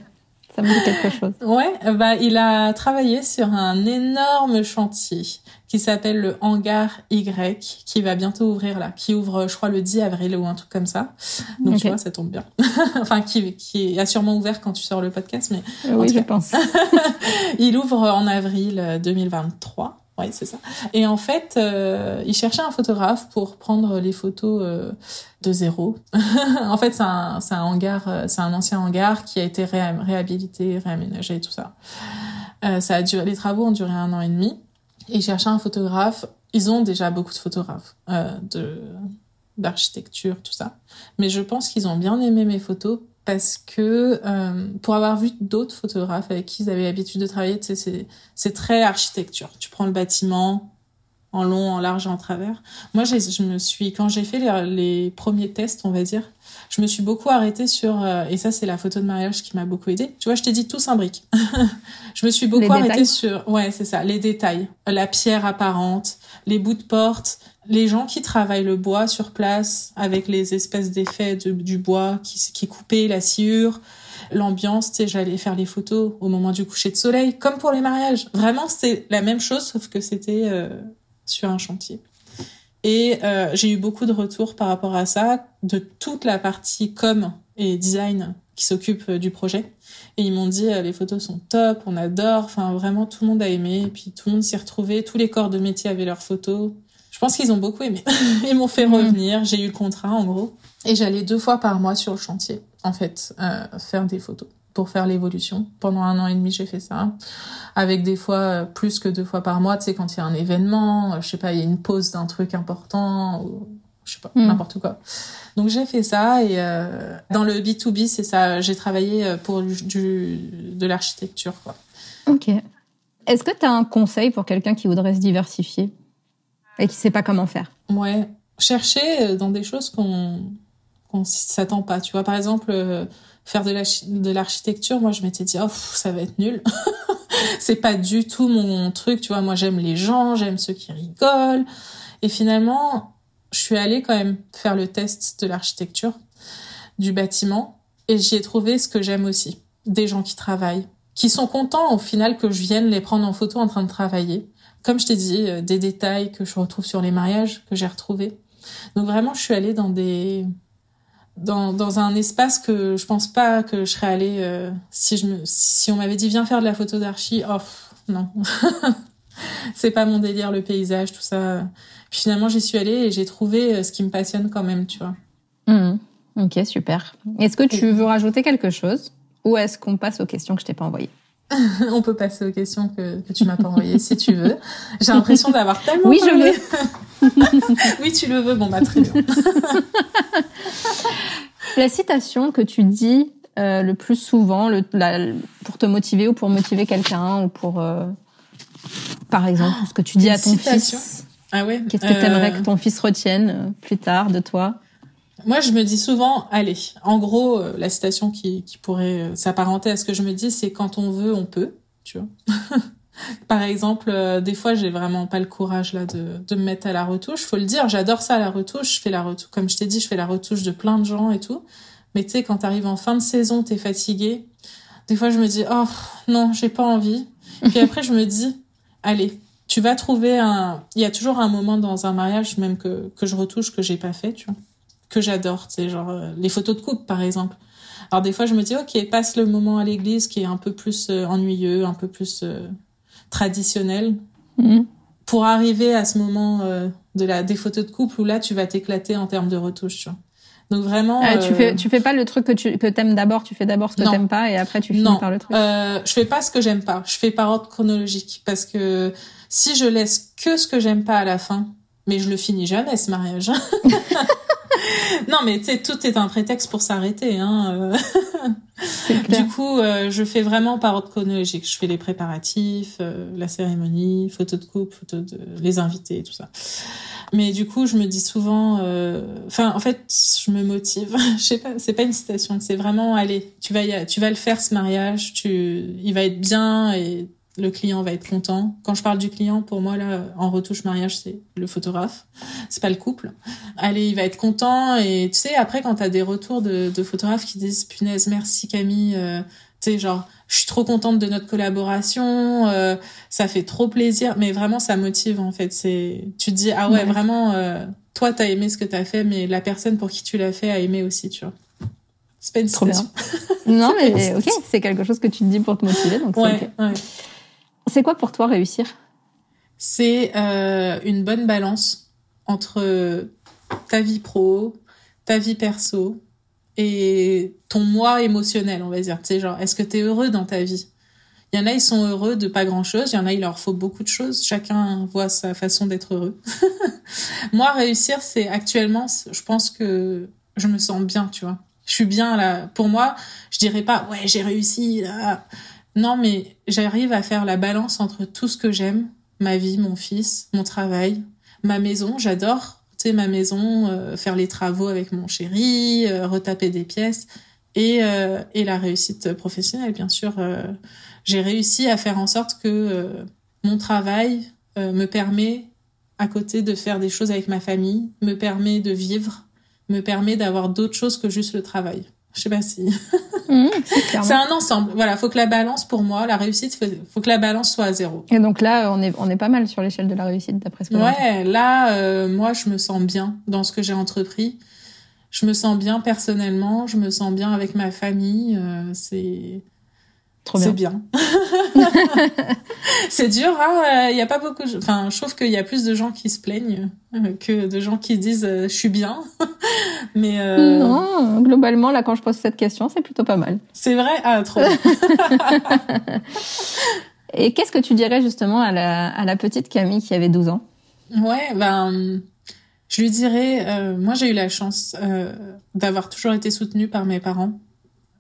Ça me dit quelque chose. Ouais, bah il a travaillé sur un énorme chantier qui s'appelle le hangar Y, qui va bientôt ouvrir là, qui ouvre, je crois, le 10 avril ou un truc comme ça. Donc tu vois, ça tombe bien. [laughs] enfin, qui, qui a sûrement ouvert quand tu sors le podcast, mais euh, oui, je pense. [laughs] il ouvre en avril 2023. Oui, c'est ça. Et en fait, euh, il cherchait un photographe pour prendre les photos euh, de zéro. [laughs] en fait, c'est un, hangar, euh, c'est un ancien hangar qui a été réhabilité, réaménagé tout ça. Euh, ça a duré, les travaux ont duré un an et demi. Et il cherchait un photographe. Ils ont déjà beaucoup de photographes de d'architecture, tout ça. Mais je pense qu'ils ont bien aimé mes photos parce que euh, pour avoir vu d'autres photographes avec qui ils avaient l'habitude de travailler, c'est c'est très architecture. Tu prends le bâtiment en long, en large et en travers. Moi, je me suis quand j'ai fait les, les, premiers tests, on va dire, je me suis beaucoup arrêtée sur euh, et ça c'est la photo de mariage qui m'a beaucoup aidée. Tu vois, je t'ai dit tout s'imbrique. [laughs] je me suis beaucoup arrêtée sur ouais, c'est ça, les détails, la pierre apparente, les bouts de porte, les gens qui travaillent le bois sur place avec les espèces d'effets du bois qui, qui coupaient la sciure, l'ambiance, tu sais, j'allais faire les photos au moment du coucher de soleil, comme pour les mariages. Vraiment, c'était la même chose, sauf que c'était euh, sur un chantier. Et euh, j'ai eu beaucoup de retours par rapport à ça, de toute la partie com et design qui s'occupe euh, du projet. Et ils m'ont dit, les photos sont top, on adore, enfin vraiment tout le monde a aimé, puis tout le monde s'y retrouvait, tous les corps de métier avaient leurs photos. Je pense qu'ils ont beaucoup aimé. [laughs] Ils m'ont fait mm. revenir. J'ai eu le contrat, en gros. Et j'allais deux fois par mois sur le chantier, en fait, euh, faire des photos pour faire l'évolution. Pendant un an et demi, j'ai fait ça. Avec des fois euh, plus que deux fois par mois, tu sais, quand il y a un événement, euh, je sais pas, il y a une pause d'un truc important, ou je sais pas, mm. n'importe quoi. Donc j'ai fait ça et euh, dans le B2B, c'est ça, j'ai travaillé pour du, de l'architecture, quoi. Ok. Est-ce que tu as un conseil pour quelqu'un qui voudrait se diversifier? Et qui sait pas comment faire. Ouais, chercher euh, dans des choses qu'on qu'on s'attend pas. Tu vois, par exemple, euh, faire de l'architecture, moi je m'étais dit oh ça va être nul. [laughs] c'est pas du tout mon truc. Tu vois, moi j'aime les gens, j'aime ceux qui rigolent. Et finalement, je suis allée quand même faire le test de l'architecture du bâtiment et j'y ai trouvé ce que j'aime aussi. Des gens qui travaillent, qui sont contents au final que je vienne les prendre en photo en train de travailler comme je t'ai dit, euh, des détails que je retrouve sur les mariages, que j'ai retrouvés. Donc vraiment, je suis allée dans des dans, dans un espace que je pense pas que je serais allée euh, si je me si on m'avait dit viens faire de la photo d'archi oh non. [laughs] C'est pas mon délire le paysage tout ça. Puis finalement j'y suis allée et j'ai trouvé euh, ce qui me passionne quand même tu vois. Mmh. ok super. Est-ce que tu veux rajouter quelque chose? Ou est-ce qu'on passe aux questions que je t'ai pas envoyées? [laughs] On peut passer aux questions que, que tu m'as pas envoyées si tu veux. J'ai l'impression d'avoir tellement Oui, je veux. [laughs] oui, tu le veux. Bon, bah très bien. [laughs] la citation que tu dis euh, le plus souvent le, pour te motiver ou pour motiver quelqu'un ou pour, euh, par exemple, ce que tu dis à ton fils. Ah ouais. Qu'est-ce que tu aimerais euh, que ton fils retienne plus tard de toi? Moi, je me dis souvent, allez, en gros, euh, la citation qui, qui pourrait euh, s'apparenter à ce que je me dis, c'est quand on veut, on peut, tu vois. [laughs] Par exemple, euh, des fois, j'ai vraiment pas le courage là de, de me mettre à la retouche. Faut le dire, j'adore ça la retouche. Je fais la retouche, comme je t'ai dit, je fais la retouche de plein de gens et tout. Mais tu sais, quand t'arrives en fin de saison, t'es fatigué. Des fois, je me dis, oh non, j'ai pas envie. Puis après, je me dis, allez, tu vas trouver un. Il y a toujours un moment dans un mariage, même que que je retouche que j'ai pas fait, tu vois que j'adore, c'est genre euh, les photos de couple par exemple. Alors des fois je me dis ok passe le moment à l'église qui est un peu plus euh, ennuyeux, un peu plus euh, traditionnel, mhm. pour arriver à ce moment de la des photos de couple où là tu vas t'éclater en termes de retouches. Tu vois. Donc vraiment. Ah, tu fais tu fais pas le truc que tu que t'aimes d'abord, tu fais d'abord ce que t'aimes pas et après tu finis par le truc. Euh, je fais pas ce que j'aime pas. Je fais par ordre chronologique parce que si je laisse que ce que j'aime pas à la fin, mais je le finis jamais ce mariage. [laughs] [laughs] non, mais tu sais, tout est un prétexte pour s'arrêter. Hein. Euh. du coup, euh, je fais vraiment par ordre chronologique. Je fais les préparatifs, euh, la cérémonie, photo de couple, photo de les invités, tout ça. Mais du coup, je me dis souvent, enfin, en fait, je me motive. [laughs] je sais pas, c'est pas une citation, c'est vraiment, allez, tu vas, tu vas le faire ce mariage, tu, il va être bien et le client va être content. Quand je parle du client, pour moi là, en retouche mariage, c'est le photographe, c'est pas le couple. Allez, il va être content et tu sais après quand t'as des retours de, de, photographes qui disent punaise merci Camille, euh, Tu sais, genre, je suis trop contente de notre collaboration, euh, ça fait trop plaisir, mais vraiment ça motive en fait. C'est, tu te dis ah ouais, vraiment, euh, toi t'as aimé ce que t'as fait, mais la personne pour qui tu l'as fait a aimé aussi, tu vois. C'est pas une trop bien. non [laughs] mais ok, c'est quelque chose que tu te dis pour te motiver, donc ouais, ouais. C'est quoi pour toi réussir? C'est euh, une bonne balance entre ta vie pro, ta vie perso, et ton moi émotionnel, on va dire. Tu sais, genre, est-ce que tu es heureux dans ta vie? Il y en a, ils sont heureux de pas grand-chose. Il y en a, il leur faut beaucoup de choses. Chacun voit sa façon d'être heureux. [laughs] Moi, réussir, c'est actuellement, je pense que je me sens bien, tu vois. Je suis bien là. Pour moi, je dirais pas, ouais, j'ai réussi là. Non, mais j'arrive à faire la balance entre tout ce que j'aime, ma vie, mon fils, mon travail, ma maison. J'adore ma maison, euh, faire les travaux avec mon chéri, euh, retaper des pièces et, euh, et la réussite professionnelle, bien sûr. j'ai réussi à faire en sorte que mon travail me permet, à côté de faire des choses avec ma famille, me permet de vivre, me permet d'avoir d'autres choses que juste le travail. Je sais pas si. Mmh, c'est un ensemble. Voilà, faut que la balance pour moi, la réussite, faut, faut que la balance soit à zéro. Et donc là, on est on est pas mal sur l'échelle de la réussite d'après ce que Ouais, là, euh, moi, je me sens bien dans ce que j'ai entrepris. Je me sens bien personnellement, je me sens bien avec ma famille. Euh, c'est c'est bien. [laughs] c'est dur, hein Il y a pas beaucoup. Enfin, je trouve qu'il y a plus de gens qui se plaignent euh, que de gens qui disent euh, je suis bien. [laughs] Mais euh... non, globalement, là, quand je pose cette question, c'est plutôt pas mal. C'est vrai, ah trop. [laughs] Et qu'est-ce que tu dirais justement à la, à la petite Camille qui avait 12 ans? Ouais, ben, je lui dirais, euh, moi j'ai eu la chance euh, d'avoir toujours été soutenue par mes parents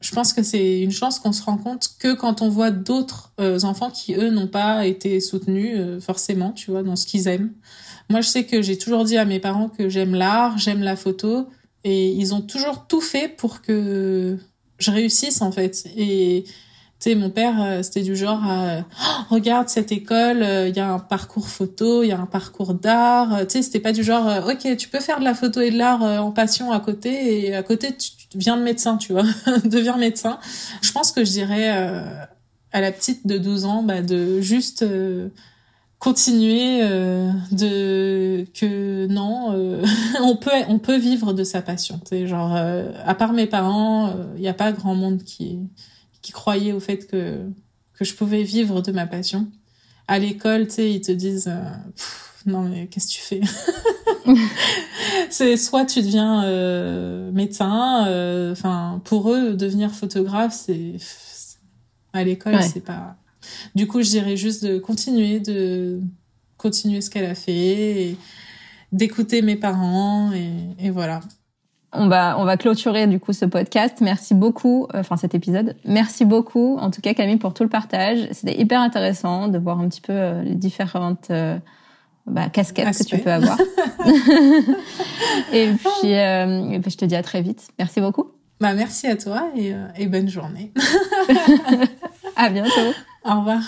je pense que c'est une chance qu'on se rend compte que quand on voit d'autres euh, enfants qui eux n'ont pas été soutenus euh, forcément, tu vois, dans ce qu'ils aiment. Moi, je sais que j'ai toujours dit à mes parents que j'aime l'art, j'aime la photo, et ils ont toujours tout fait pour que je réussisse en fait. Et sais, mon père, euh, c'était du genre, euh, oh, regarde cette école, euh, il y a un parcours photo, il y a un parcours d'art. Tu sais, c'était pas du genre, ok, tu peux faire de la photo et de l'art en passion à côté, et à côté, tu, viens de médecin, tu vois, [laughs] deviens médecin. Je pense que je dirais à la petite de 12 ans, bah, de juste continuer de que non [laughs] on peut on peut vivre de sa passion tu genre à part mes parents il n'y a pas grand monde qui qui croyaient au fait que, que je pouvais vivre de ma passion. À l'école, tu sais, ils te disent euh, non mais qu'est-ce que tu fais? [laughs] C'est soit tu deviens euh, médecin, euh, enfin pour eux devenir photographe, c'est à l'école c'est pas. Du coup, je dirais juste de continuer de continuer ce qu'elle a fait, d'écouter mes parents et, et voilà on va on va clôturer du coup ce podcast. Merci beaucoup, euh, enfin cet épisode. Merci beaucoup, en tout cas Camille pour tout le partage. C'était hyper intéressant de voir un petit peu euh, les différentes euh, bah, casquettes que tu peux avoir. [laughs] et puis je te dis à très vite. Merci beaucoup. Bah merci à toi et, et bonne journée. [laughs] à bientôt. Au revoir.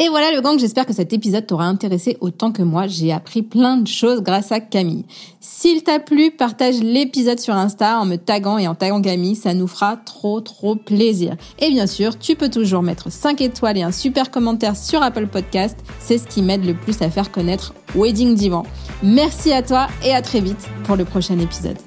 Et voilà le gang, j'espère que cet épisode t'aura intéressé autant que moi. J'ai appris plein de choses grâce à Camille. S'il t'a plu, partage l'épisode sur Insta en me taguant et en taguant Camille, ça nous fera trop trop plaisir. Et bien sûr, tu peux toujours mettre 5 étoiles et un super commentaire sur Apple Podcast, c'est ce qui m'aide le plus à faire connaître Wedding Divan. Merci à toi et à très vite pour le prochain épisode.